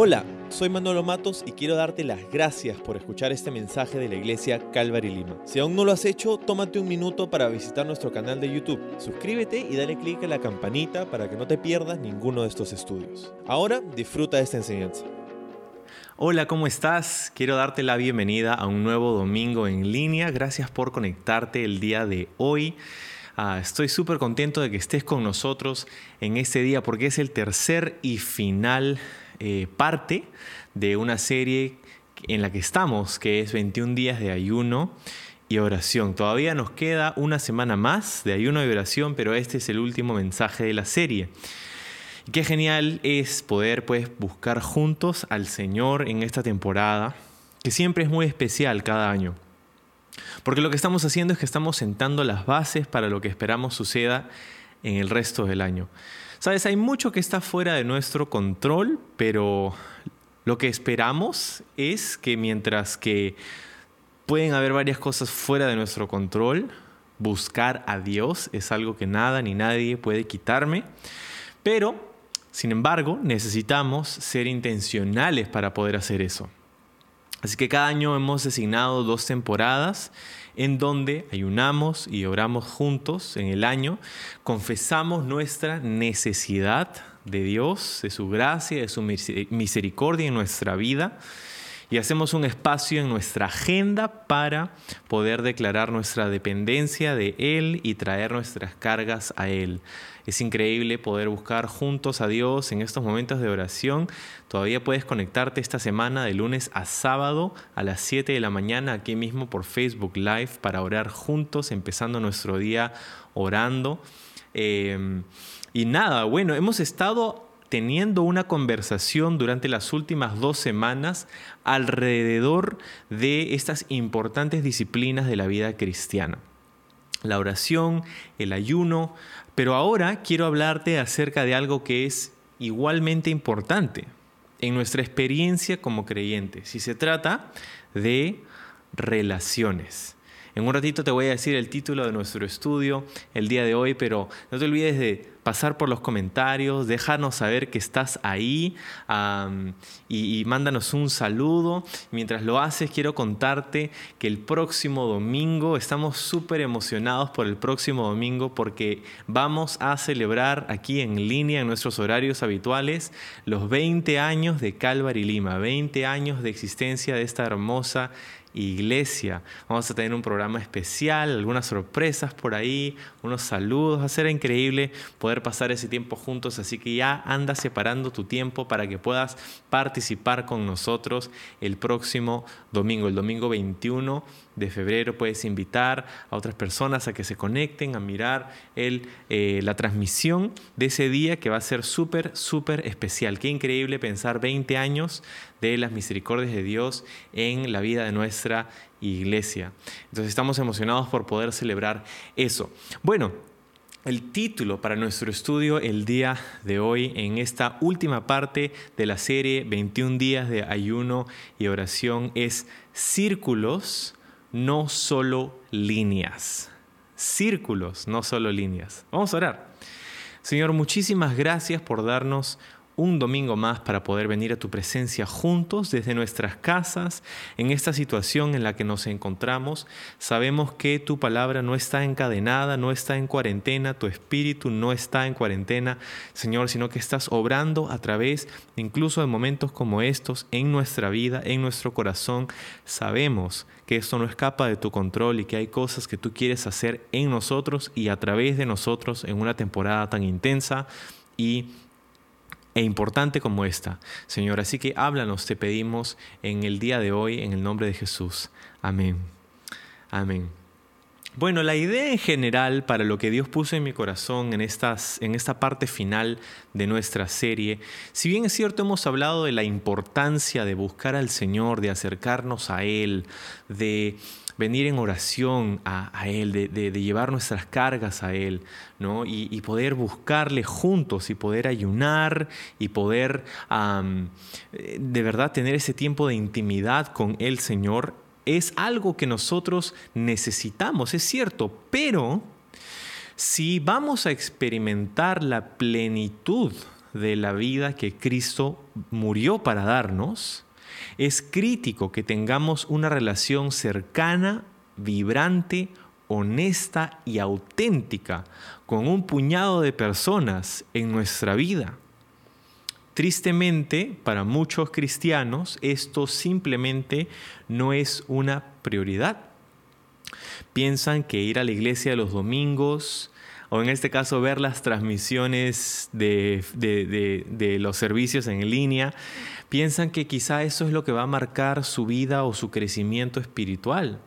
Hola, soy Manolo Matos y quiero darte las gracias por escuchar este mensaje de la iglesia Calvary Lima. Si aún no lo has hecho, tómate un minuto para visitar nuestro canal de YouTube. Suscríbete y dale clic a la campanita para que no te pierdas ninguno de estos estudios. Ahora disfruta de esta enseñanza. Hola, ¿cómo estás? Quiero darte la bienvenida a un nuevo domingo en línea. Gracias por conectarte el día de hoy. Ah, estoy súper contento de que estés con nosotros en este día porque es el tercer y final eh, parte de una serie en la que estamos, que es 21 días de ayuno y oración. Todavía nos queda una semana más de ayuno y oración, pero este es el último mensaje de la serie. Qué genial es poder pues buscar juntos al Señor en esta temporada, que siempre es muy especial cada año. Porque lo que estamos haciendo es que estamos sentando las bases para lo que esperamos suceda en el resto del año. Sabes, hay mucho que está fuera de nuestro control, pero lo que esperamos es que mientras que pueden haber varias cosas fuera de nuestro control, buscar a Dios es algo que nada ni nadie puede quitarme, pero sin embargo necesitamos ser intencionales para poder hacer eso. Así que cada año hemos designado dos temporadas en donde ayunamos y oramos juntos en el año, confesamos nuestra necesidad de Dios, de su gracia, de su misericordia en nuestra vida y hacemos un espacio en nuestra agenda para poder declarar nuestra dependencia de Él y traer nuestras cargas a Él. Es increíble poder buscar juntos a Dios en estos momentos de oración. Todavía puedes conectarte esta semana de lunes a sábado a las 7 de la mañana aquí mismo por Facebook Live para orar juntos, empezando nuestro día orando. Eh, y nada, bueno, hemos estado teniendo una conversación durante las últimas dos semanas alrededor de estas importantes disciplinas de la vida cristiana. La oración, el ayuno, pero ahora quiero hablarte acerca de algo que es igualmente importante en nuestra experiencia como creyentes. Si se trata de relaciones. En un ratito te voy a decir el título de nuestro estudio el día de hoy, pero no te olvides de pasar por los comentarios, déjanos saber que estás ahí y, y, mándanos un saludo. Mientras lo haces, quiero contarte que el próximo domingo, estamos súper emocionados por el próximo domingo porque vamos a celebrar aquí en línea, en nuestros horarios habituales, los 20 años de Calvary Lima, 20 años de existencia de esta hermosa iglesia. Vamos a tener un programa especial, algunas sorpresas por ahí, unos saludos. Va a ser increíble poder pasar ese tiempo juntos, así que ya anda separando tu tiempo para que puedas participar con nosotros el próximo domingo, el domingo 21 de febrero. Puedes invitar a otras personas a que se conecten, a mirar el, eh, la transmisión de ese día que va a ser súper, súper especial. Qué increíble pensar 20 años de las misericordias de Dios en la vida de nuestra iglesia. Entonces estamos emocionados por poder celebrar eso. Bueno, el título para nuestro estudio el día de hoy en esta última parte de la serie 21 días de ayuno y oración es Círculos no solo líneas. Círculos, no solo líneas. Vamos a orar. Señor, muchísimas gracias por darnos un domingo más para poder venir a tu presencia juntos desde nuestras casas en esta situación en la que nos encontramos. Sabemos que tu palabra no está encadenada, no está en cuarentena, tu espíritu no está en cuarentena, Señor, sino que estás obrando a través incluso de momentos como estos en nuestra vida, en nuestro corazón. Sabemos que esto no escapa de tu control y que hay cosas que tú quieres hacer en nosotros y a través de nosotros en una temporada tan intensa y e importante como esta. Señor, así que háblanos, te pedimos en el día de hoy, en el nombre de Jesús. Amén. Amén. Bueno, la idea en general para lo que Dios puso en mi corazón en, en esta parte final de nuestra serie, si bien es cierto hemos hablado de la importancia de buscar al Señor, de acercarnos a Él, de venir en oración a, Él, de, llevar nuestras cargas a Él, ¿no? Y, poder buscarle juntos y poder ayunar y poder de verdad tener ese tiempo de intimidad con el Señor, es algo que nosotros necesitamos, es cierto, pero si vamos a experimentar la plenitud de la vida que Cristo murió para darnos, es crítico que tengamos una relación cercana, vibrante, honesta y auténtica con un puñado de personas en nuestra vida. Tristemente, para muchos cristianos, esto simplemente no es una prioridad. Piensan que ir a la iglesia los domingos, o en este caso ver las transmisiones de, los servicios en línea, piensan que quizá eso es lo que va a marcar su vida o su crecimiento espiritual.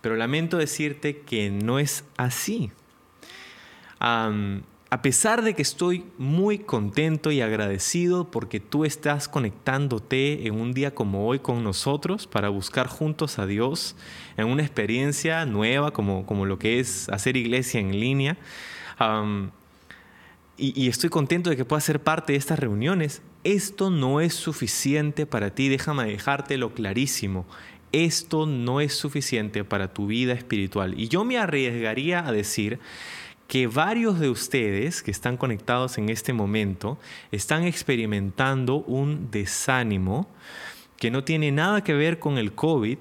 Pero lamento decirte que no es así. A pesar de que estoy muy contento y agradecido porque tú estás conectándote en un día como hoy con nosotros para buscar juntos a Dios en una experiencia nueva como, como lo que es hacer iglesia en línea, y, estoy contento de que puedas ser parte de estas reuniones, esto no es suficiente para ti, déjame dejártelo clarísimo esto no es suficiente para tu vida espiritual. Y yo me arriesgaría a decir que varios de ustedes que están conectados en este momento están experimentando un desánimo que no tiene nada que ver con el COVID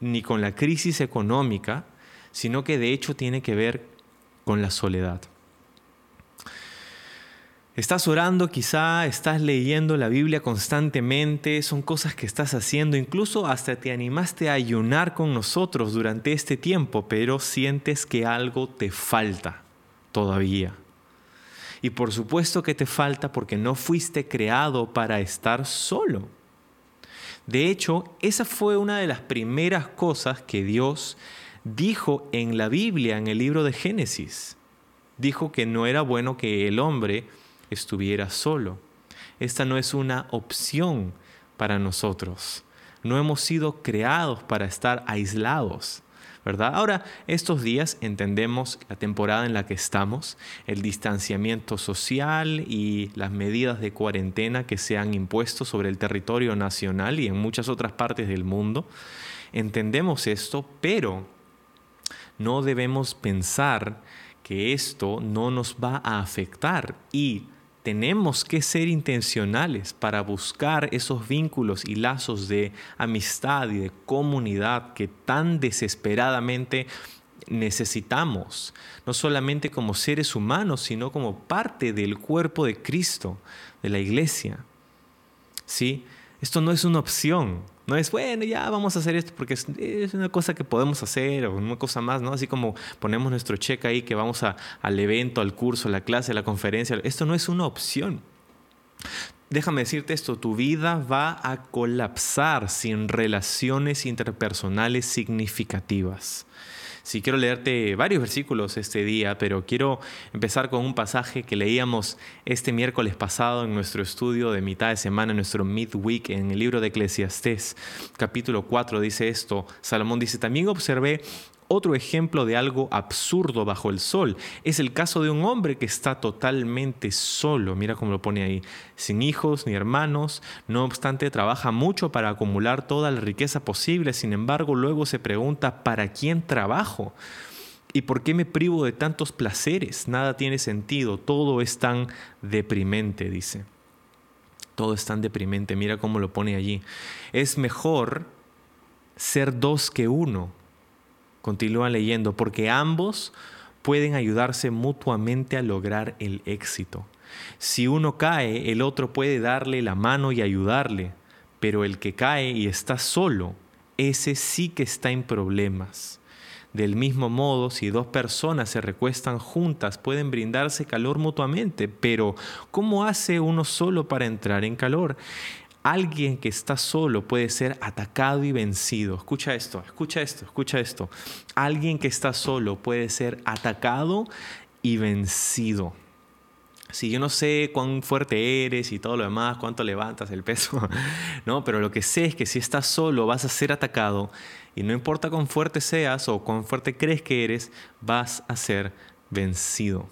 ni con la crisis económica, sino que de hecho tiene que ver con la soledad. Estás orando quizá, estás leyendo la Biblia constantemente, son cosas que estás haciendo, incluso hasta te animaste a ayunar con nosotros durante este tiempo, pero sientes que algo te falta todavía. Y por supuesto que te falta porque no fuiste creado para estar solo. De hecho, esa fue una de las primeras cosas que Dios dijo en la Biblia, en el libro de Génesis. Dijo que no era bueno que el hombre estuviera solo. Esta no es una opción para nosotros. No hemos sido creados para estar aislados. ¿verdad? Ahora, estos días entendemos la temporada en la que estamos, el distanciamiento social y las medidas de cuarentena que se han impuesto sobre el territorio nacional y en muchas otras partes del mundo. Entendemos esto, pero no debemos pensar que esto no nos va a afectar y tenemos que ser intencionales para buscar esos vínculos y lazos de amistad y de comunidad que tan desesperadamente necesitamos, no solamente como seres humanos, sino como parte del cuerpo de Cristo, de la iglesia. ¿Sí? Esto no es una opción, no es, bueno, ya vamos a hacer esto porque es, una cosa que podemos hacer o una cosa más, ¿no? Así como ponemos nuestro cheque ahí que vamos al evento, al curso, a la clase, a la conferencia. Esto no es una opción. Déjame decirte esto, tu vida va a colapsar sin relaciones interpersonales significativas. Sí, quiero leerte varios versículos este día, pero quiero empezar con un pasaje que leíamos este miércoles pasado en nuestro estudio de mitad de semana, en nuestro midweek, en el libro de Eclesiastés, capítulo 4, dice esto. Salomón dice, también observé otro ejemplo de algo absurdo bajo el sol es el caso de un hombre que está totalmente solo, mira cómo lo pone ahí, sin hijos ni hermanos, no obstante trabaja mucho para acumular toda la riqueza posible, sin embargo luego se pregunta, ¿para quién trabajo? ¿Y por qué me privo de tantos placeres? Nada tiene sentido, todo es tan deprimente, dice. Todo es tan deprimente, mira cómo lo pone allí. Es mejor ser dos que uno Continúa leyendo, porque ambos pueden ayudarse mutuamente a lograr el éxito. Si uno cae, el otro puede darle la mano y ayudarle, pero el que cae y está solo, ese sí que está en problemas. Del mismo modo, si dos personas se recuestan juntas, pueden brindarse calor mutuamente, pero ¿cómo hace uno solo para entrar en calor? Alguien que está solo puede ser atacado y vencido. Escucha esto, escucha esto, escucha esto. Alguien que está solo puede ser atacado y vencido. Si yo no sé cuán fuerte eres y todo lo demás, cuánto levantas el peso, no, pero lo que sé es que si estás solo vas a ser atacado y no importa cuán fuerte seas o cuán fuerte crees que eres, vas a ser vencido.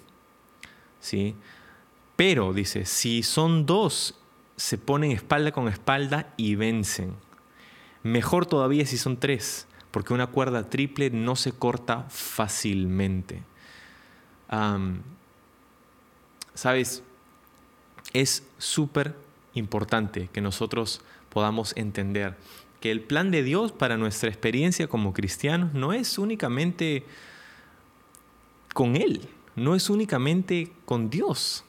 ¿Sí? Pero dice, si son dos se ponen espalda con espalda y vencen. Mejor todavía si son tres, porque una cuerda triple no se corta fácilmente. Sabes, es súper importante que nosotros podamos entender que el plan de Dios para nuestra experiencia como cristianos no es únicamente con Él, no es únicamente con Dios.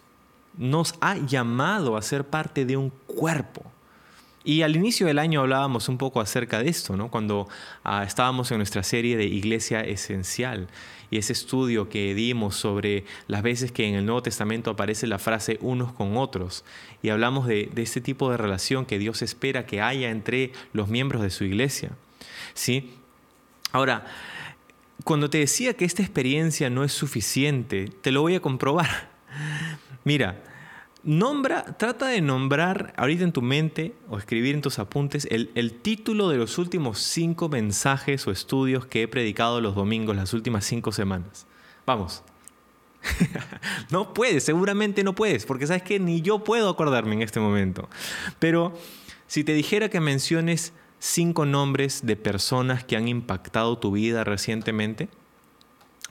Nos ha llamado a ser parte de un cuerpo. Y al inicio del año hablábamos un poco acerca de esto, ¿no? cuando ah, estábamos en nuestra serie de Iglesia Esencial y ese estudio que dimos sobre las veces que en el Nuevo Testamento aparece la frase unos con otros y hablamos de, de este tipo de relación que Dios espera que haya entre los miembros de su iglesia. ¿sí? Ahora, cuando te decía que esta experiencia no es suficiente, te lo voy a comprobar. Mira, trata de nombrar ahorita en tu mente o escribir en tus apuntes el, título de los últimos cinco mensajes o estudios que he predicado los domingos las últimas cinco semanas. Vamos. no puedes, seguramente no puedes, porque sabes que ni yo puedo acordarme en este momento. Pero si te dijera que menciones cinco nombres de personas que han impactado tu vida recientemente,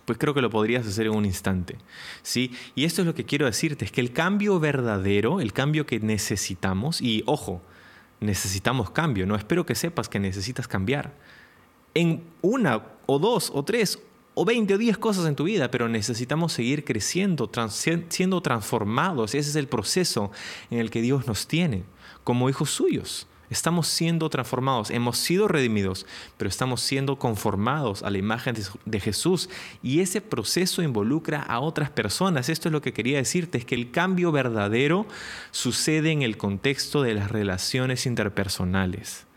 pues creo que lo podrías hacer en un instante. ¿sí? Y esto es lo que quiero decirte, es que el cambio verdadero, el cambio que necesitamos, y ojo, necesitamos cambio, no espero que sepas que necesitas cambiar. En una o dos o tres o veinte o diez cosas en tu vida, pero necesitamos seguir creciendo, siendo transformados. Ese es el proceso en el que Dios nos tiene como hijos suyos. Estamos siendo transformados, hemos sido redimidos, pero estamos siendo conformados a la imagen de Jesús. Y ese proceso involucra a otras personas. Esto es lo que quería decirte, es que el cambio verdadero sucede en el contexto de las relaciones interpersonales.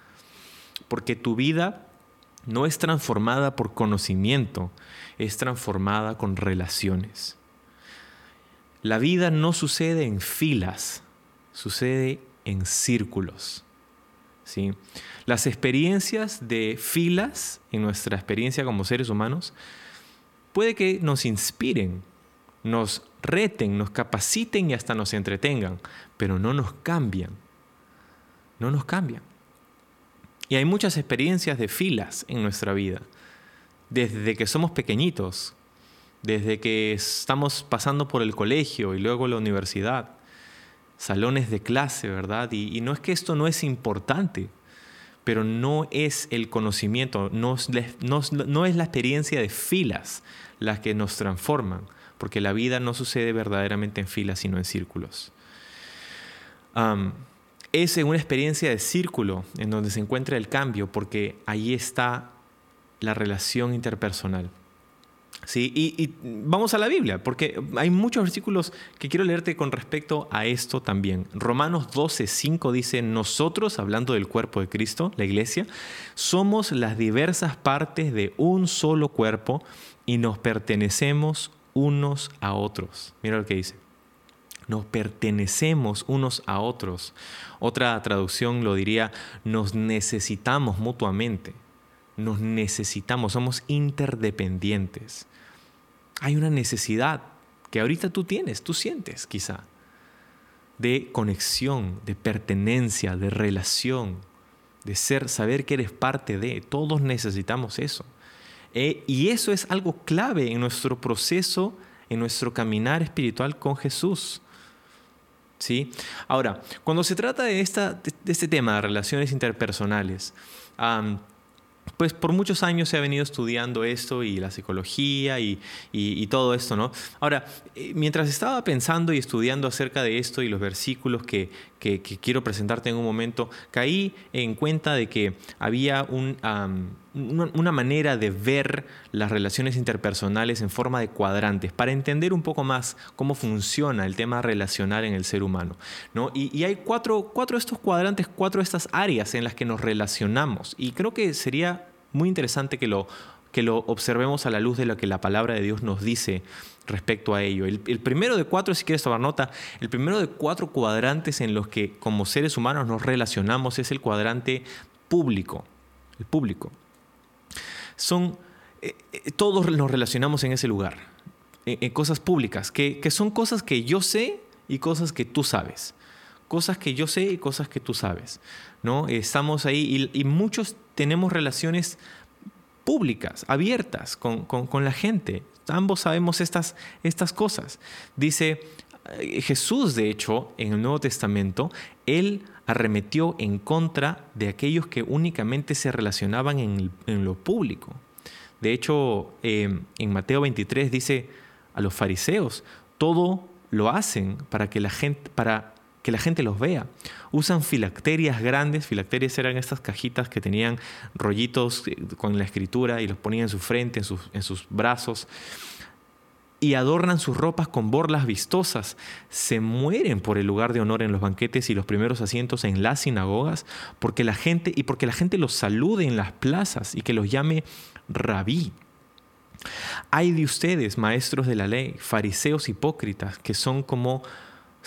Porque tu vida no es transformada por conocimiento, es transformada con relaciones. La vida no sucede en filas, sucede en círculos. ¿Sí? Las experiencias de filas en nuestra experiencia como seres humanos puede que nos inspiren, nos reten, nos capaciten y hasta nos entretengan, pero no nos cambian. No nos cambian. Y hay muchas experiencias de filas en nuestra vida, desde que somos pequeñitos, desde que estamos pasando por el colegio y luego la universidad, salones de clase, ¿verdad? Y, no es que esto no es importante, pero no es el conocimiento, no, es la experiencia de filas las que nos transforman, porque la vida no sucede verdaderamente en filas, sino en círculos. es en una experiencia de círculo en donde se encuentra el cambio, porque ahí está la relación interpersonal. ¿Sí? Y, vamos a la Biblia, porque hay muchos versículos que quiero leerte con respecto a esto también. Romanos 12, 5 dice, nosotros, hablando del cuerpo de Cristo, la iglesia, somos las diversas partes de un solo cuerpo y nos pertenecemos unos a otros. Mira lo que dice. Nos pertenecemos unos a otros. Otra traducción lo diría, nos necesitamos mutuamente nos necesitamos, somos interdependientes. Hay una necesidad que ahorita tú tienes, tú sientes quizá, de conexión, de pertenencia, de relación, de ser, saber que eres parte de. Todos necesitamos eso. Eh, y eso es algo clave en nuestro proceso, en nuestro caminar espiritual con Jesús. ¿Sí? Ahora, cuando se trata de, esta, de este tema de relaciones interpersonales, pues por muchos años se ha venido estudiando esto y la psicología y, todo esto, ¿no? Ahora, eh, mientras estaba pensando y estudiando acerca de esto y los versículos que, quiero presentarte en un momento, caí en cuenta de que había una, manera de ver las relaciones interpersonales en forma de cuadrantes para entender un poco más cómo funciona el tema relacional en el ser humano. ¿no? Y, hay cuatro, cuatro de estos cuadrantes, cuatro de estas áreas en las que nos relacionamos. Y creo que sería muy interesante que lo, que lo observemos a la luz de lo que la palabra de Dios nos dice respecto a ello. El, primero de cuatro, si quieres tomar nota, el primero de cuatro cuadrantes en los que como seres humanos nos relacionamos es el cuadrante público. El público. Son, eh, eh, todos nos relacionamos en ese lugar, en, cosas públicas, que, son cosas que yo sé y cosas que tú sabes. Cosas que yo sé y cosas que tú sabes. ¿no? Estamos ahí y muchos tenemos relaciones públicas, abiertas con, la gente. Ambos sabemos estas, estas cosas. Dice eh, Jesús, de hecho, en el Nuevo Testamento, él arremetió en contra de aquellos que únicamente se relacionaban en, lo público. De hecho, em, en Mateo 23 dice a los fariseos, todo lo hacen para que la gente, para que la gente los vea. Usan filacterias grandes, filacterias eran estas cajitas que tenían rollitos eh, con la escritura y los ponían en su frente, en sus, en sus brazos y adornan sus ropas con borlas vistosas. Se mueren por el lugar de honor en los banquetes y los primeros asientos en las sinagogas, porque la gente y porque la gente los salude en las plazas y que los llame rabí. Hay de ustedes, maestros de la ley, fariseos hipócritas, que son como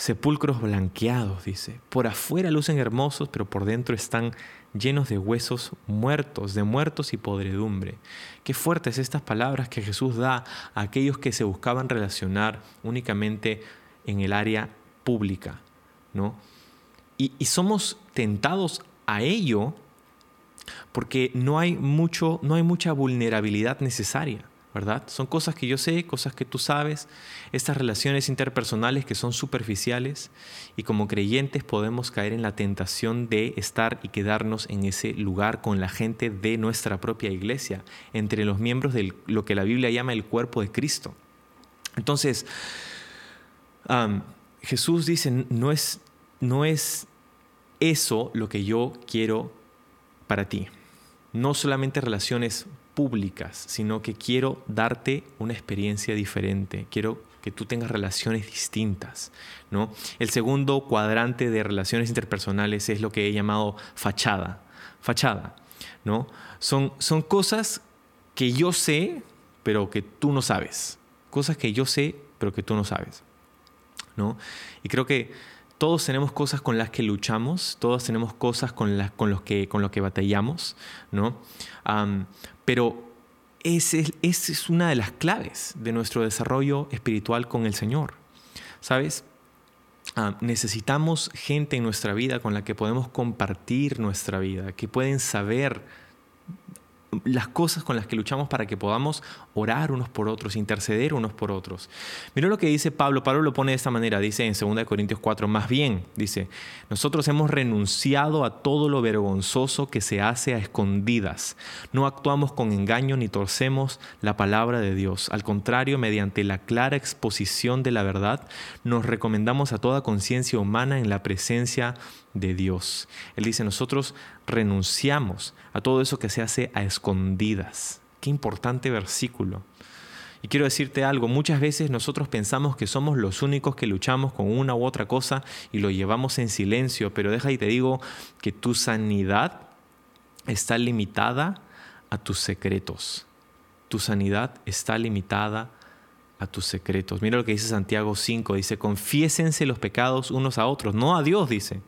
sepulcros blanqueados, dice. Por afuera lucen hermosos, pero por dentro están llenos de huesos muertos, de muertos y podredumbre. Qué fuertes estas palabras que Jesús da a aquellos que se buscaban relacionar únicamente en el área pública, ¿no? Y, somos tentados a ello porque no hay mucho, no hay mucha vulnerabilidad necesaria. ¿Verdad? Son cosas que yo sé, cosas que tú sabes, estas relaciones interpersonales que son superficiales y como creyentes podemos caer en la tentación de estar y quedarnos en ese lugar con la gente de nuestra propia iglesia, entre los miembros de lo que la Biblia llama el cuerpo de Cristo. Entonces, Jesús dice, no es, no es eso lo que yo quiero para ti. No solamente relaciones públicas, sino que quiero darte una experiencia diferente, quiero que tú tengas relaciones distintas, ¿no? El segundo cuadrante de relaciones interpersonales es lo que he llamado fachada, fachada, ¿no? Son, son cosas que yo sé, pero que tú no sabes, cosas que yo sé, pero que tú no sabes, ¿no? Y creo que todos tenemos cosas con las que luchamos, todos tenemos cosas con, las, con, los, que, con que batallamos, ¿no? pero esa es, es una de las claves de nuestro desarrollo espiritual con el Señor, ¿sabes? necesitamos gente en nuestra vida con la que podemos compartir nuestra vida, que pueden saber las cosas con las que luchamos para que podamos orar unos por otros, interceder unos por otros. Mira lo que dice Pablo, Pablo lo pone de esta manera, dice en 2 Corintios 4, más bien, dice, nosotros hemos renunciado a todo lo vergonzoso que se hace a escondidas, no actuamos con engaño ni torcemos la palabra de Dios, al contrario, mediante la clara exposición de la verdad, nos recomendamos a toda conciencia humana en la presencia de Dios. Él dice, nosotros renunciamos a todo eso que se hace a escondidas. Qué importante versículo. Y quiero decirte algo, muchas veces nosotros pensamos que somos los únicos que luchamos con una u otra cosa y lo llevamos en silencio, pero deja y te digo que tu sanidad está limitada a tus secretos. Tu sanidad está limitada a tus secretos. Mira lo que dice Santiago 5, dice, confiésense los pecados unos a otros, no a Dios, dice.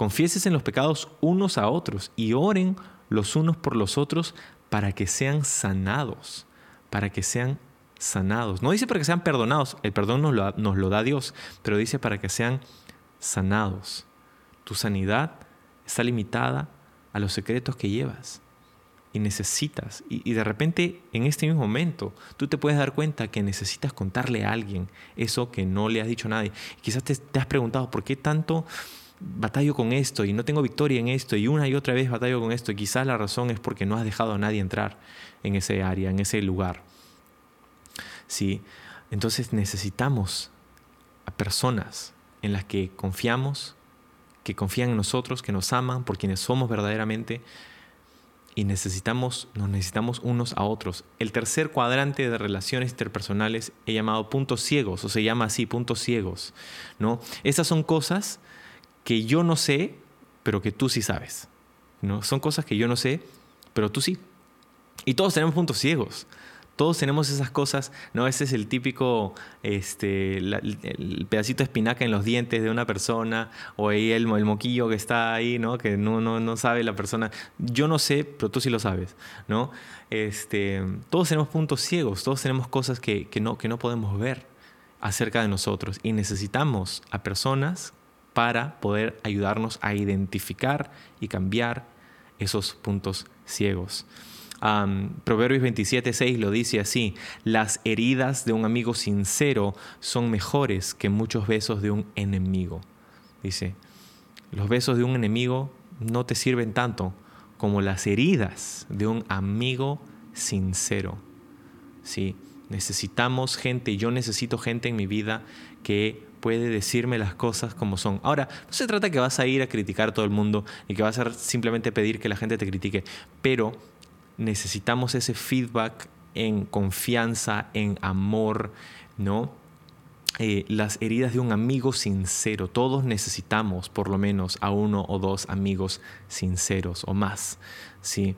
Confiésense en los pecados unos a otros y oren los unos por los otros para que sean sanados, para que sean sanados. No dice para que sean perdonados, el perdón nos lo, da Dios, pero dice para que sean sanados. Tu sanidad está limitada a los secretos que llevas y necesitas. Y, de repente, en este mismo momento, tú te puedes dar cuenta que necesitas contarle a alguien eso que no le has dicho a nadie. Quizás te has preguntado, ¿por qué tanto batallo con esto y no tengo victoria en esto y una y otra vez batallo con esto. Y quizás la razón es porque no has dejado a nadie entrar en ese área, en ese lugar. ¿Sí? Entonces necesitamos a personas en las que confiamos, que confían en nosotros, que nos aman por quienes somos verdaderamente y necesitamos, nos necesitamos unos a otros. El tercer cuadrante de relaciones interpersonales he llamado puntos ciegos, o se llama así, puntos ciegos. ¿no? Esas son cosas que yo no sé, pero que tú sí sabes. ¿no? Son cosas que yo no sé, pero tú sí. Y todos tenemos puntos ciegos. Todos tenemos esas cosas, ¿no? Ese es el típico, este, el, pedacito de espinaca en los dientes de una persona, o ahí el, el moquillo que está ahí, ¿no? Que no, no, no, sabe la persona. Yo no sé, pero tú sí lo sabes, ¿no? Este, todos tenemos puntos ciegos, todos tenemos cosas que, que, no, que no podemos ver acerca de nosotros y necesitamos a personas para poder ayudarnos a identificar y cambiar esos puntos ciegos. Proverbios 27, 6 lo dice así, las heridas de un amigo sincero son mejores que muchos besos de un enemigo. Dice, los besos de un enemigo no te sirven tanto como las heridas de un amigo sincero. Sí, necesitamos gente, yo necesito gente en mi vida que puede decirme las cosas como son. Ahora, no se trata que vas a ir a criticar a todo el mundo y que vas a simplemente pedir que la gente te critique, pero necesitamos ese feedback en confianza, en amor, ¿no? Eh, las heridas de un amigo sincero. Todos necesitamos por lo menos a uno o dos amigos sinceros o más. ¿sí?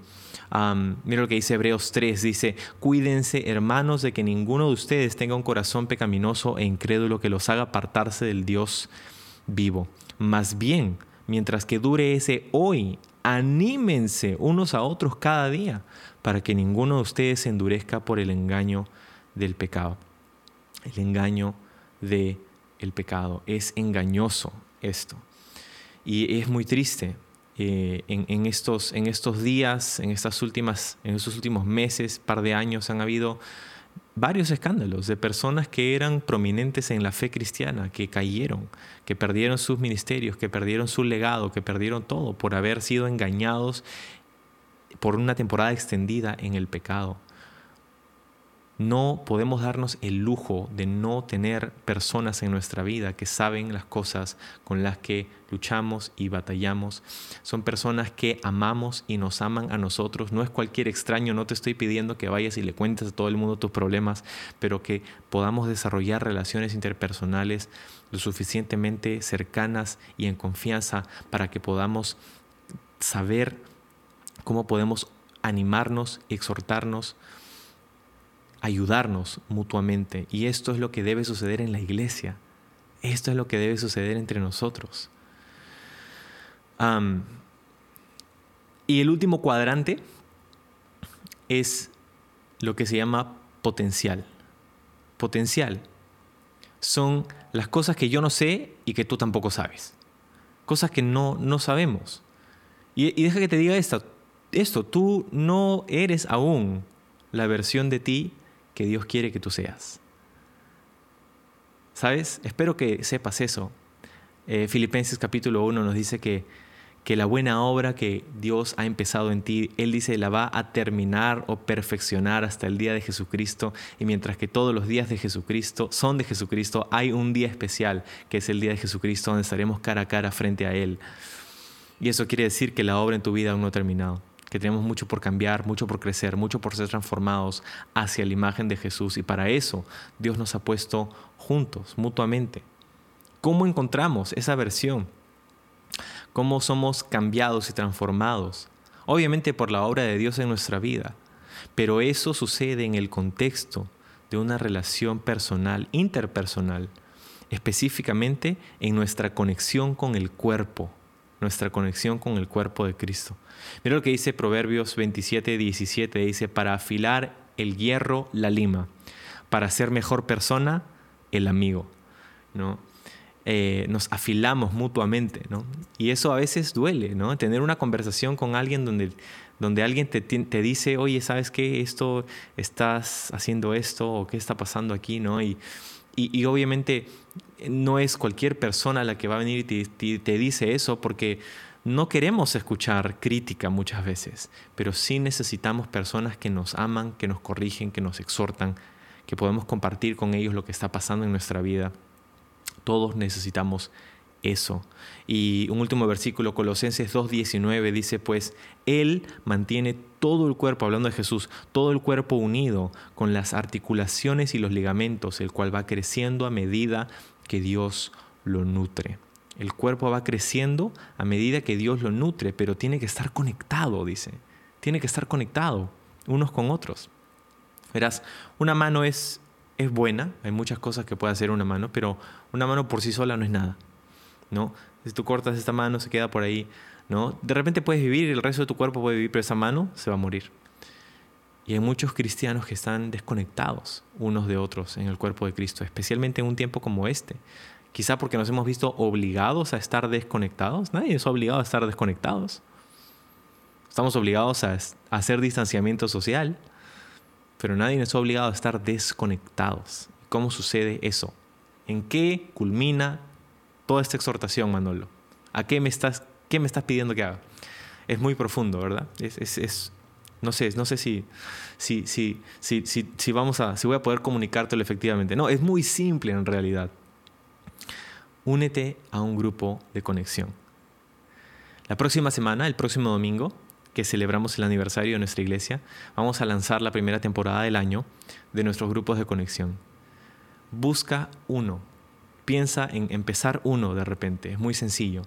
mira lo que dice Hebreos 3, dice, cuídense hermanos de que ninguno de ustedes tenga un corazón pecaminoso e incrédulo que los haga apartarse del Dios vivo. Más bien, mientras que dure ese hoy, anímense unos a otros cada día para que ninguno de ustedes se endurezca por el engaño del pecado. El engaño del el pecado. Es engañoso esto. Y es muy triste. Eh, en, estos, en estos días, en, estas últimas, en estos últimos meses, par de años, han habido varios escándalos de personas que eran prominentes en la fe cristiana, que cayeron, que perdieron sus ministerios, que perdieron su legado, que perdieron todo por haber sido engañados por una temporada extendida en el pecado. No podemos darnos el lujo de no tener personas en nuestra vida que saben las cosas con las que luchamos y batallamos. Son personas que amamos y nos aman a nosotros. No es cualquier extraño, no te estoy pidiendo que vayas y le cuentes a todo el mundo tus problemas, pero que podamos desarrollar relaciones interpersonales lo suficientemente cercanas y en confianza para que podamos saber cómo podemos animarnos, exhortarnos, ayudarnos mutuamente. Y esto es lo que debe suceder en la iglesia. Esto es lo que debe suceder entre nosotros. y el último cuadrante es lo que se llama potencial. Potencial son las cosas que yo no sé y que tú tampoco sabes. Cosas que no, no sabemos. Y, deja que te diga esto, tú no eres aún la versión de ti que Dios quiere que tú seas. ¿Sabes? Espero que sepas eso. Eh, Filipenses capítulo 1 nos dice que, que la buena obra que Dios ha empezado en ti, Él dice, la va a terminar o perfeccionar hasta el día de Jesucristo. Y mientras que todos los días de Jesucristo son de Jesucristo, hay un día especial que es el día de Jesucristo donde estaremos cara a cara frente a Él. Y eso quiere decir que la obra en tu vida aún no ha terminado que tenemos mucho por cambiar, mucho por crecer, mucho por ser transformados hacia la imagen de Jesús. Y para eso Dios nos ha puesto juntos, mutuamente. ¿Cómo encontramos esa versión? ¿Cómo somos cambiados y transformados? Obviamente por la obra de Dios en nuestra vida, pero eso sucede en el contexto de una relación personal, interpersonal, específicamente en nuestra conexión con el cuerpo, nuestra conexión con el cuerpo de Cristo. Mira lo que dice Proverbios 27, 17. Dice, para afilar el hierro, la lima. Para ser mejor persona, el amigo. ¿no? Eh, nos afilamos mutuamente. ¿no? Y eso a veces duele, ¿no? Tener una conversación con alguien donde, donde alguien te, te dice, oye, ¿sabes qué? Esto, estás haciendo esto o qué está pasando aquí, ¿no? Y, y, obviamente no es cualquier persona la que va a venir y te dice eso porque no queremos escuchar crítica muchas veces, pero sí necesitamos personas que nos aman, que nos corrigen, que nos exhortan, que podemos compartir con ellos lo que está pasando en nuestra vida. Todos necesitamos eso. Y un último versículo, Colosenses 2.19, dice, pues Él mantiene todo el cuerpo, hablando de Jesús, todo el cuerpo unido con las articulaciones y los ligamentos, el cual va creciendo a medida que Dios lo nutre. El cuerpo va creciendo a medida que Dios lo nutre, pero tiene que estar conectado, dice. Tiene que estar conectado unos con otros. Verás, una mano es, es buena, hay muchas cosas que puede hacer una mano, pero una mano por sí sola no es nada. ¿No? Si tú cortas esta mano, se queda por ahí. ¿no? De repente puedes vivir, el resto de tu cuerpo puede vivir, pero esa mano se va a morir. Y hay muchos cristianos que están desconectados unos de otros en el cuerpo de Cristo, especialmente en un tiempo como este, Quizá porque nos hemos visto obligados a estar desconectados. Nadie es obligado a estar desconectados. Estamos obligados a hacer distanciamiento social, pero nadie es obligado a estar desconectados. ¿Cómo sucede eso? ¿En qué culmina toda esta exhortación, Manolo? ¿A qué me estás, qué me estás pidiendo que haga? Es muy profundo, ¿verdad? Es, no sé, no sé si, si, si, si, vamos a, si voy a poder comunicártelo efectivamente. No, es muy simple en realidad. Únete a un grupo de conexión. La próxima semana, el próximo domingo, que celebramos el aniversario de nuestra iglesia, vamos a lanzar la primera temporada del año de nuestros grupos de conexión. Busca uno. Piensa en empezar uno de repente. Es muy sencillo.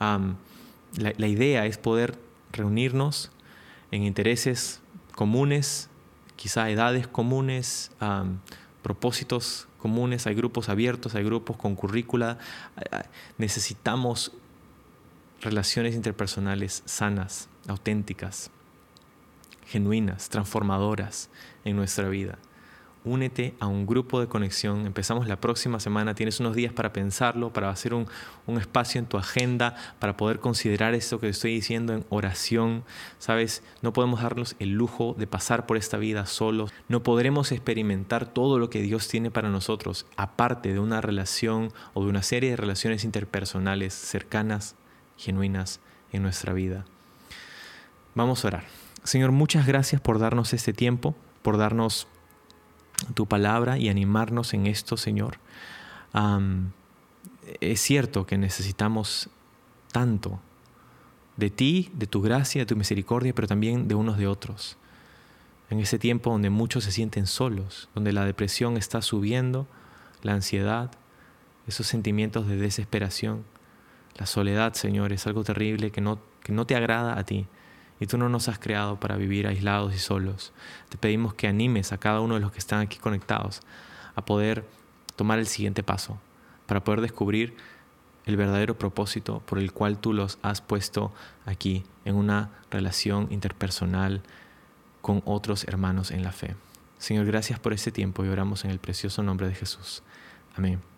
la, idea es poder reunirnos en intereses comunes, quizá edades comunes, propósitos comunes, hay grupos abiertos, hay grupos con currícula. Necesitamos relaciones interpersonales sanas, auténticas, genuinas, transformadoras en nuestra vida. Únete a un grupo de conexión. Empezamos la próxima semana. Tienes unos días para pensarlo, para hacer un, espacio en tu agenda, para poder considerar esto que estoy diciendo en oración. Sabes, no podemos darnos el lujo de pasar por esta vida solos. No podremos experimentar todo lo que Dios tiene para nosotros, aparte de una relación o de una serie de relaciones interpersonales cercanas, genuinas en nuestra vida. Vamos a orar. Señor, muchas gracias por darnos este tiempo, por darnos tu palabra y animarnos en esto, Señor. es cierto que necesitamos tanto de ti, de tu gracia, de tu misericordia, pero también de unos de otros. En ese tiempo donde muchos se sienten solos, donde la depresión está subiendo, la ansiedad, esos sentimientos de desesperación, la soledad, Señor, es algo terrible que no, que no te agrada a ti. Y tú no nos has creado para vivir aislados y solos. Te pedimos que animes a cada uno de los que están aquí conectados a poder tomar el siguiente paso, para poder descubrir el verdadero propósito por el cual tú los has puesto aquí en una relación interpersonal con otros hermanos en la fe. Señor, gracias por este tiempo y oramos en el precioso nombre de Jesús. Amén.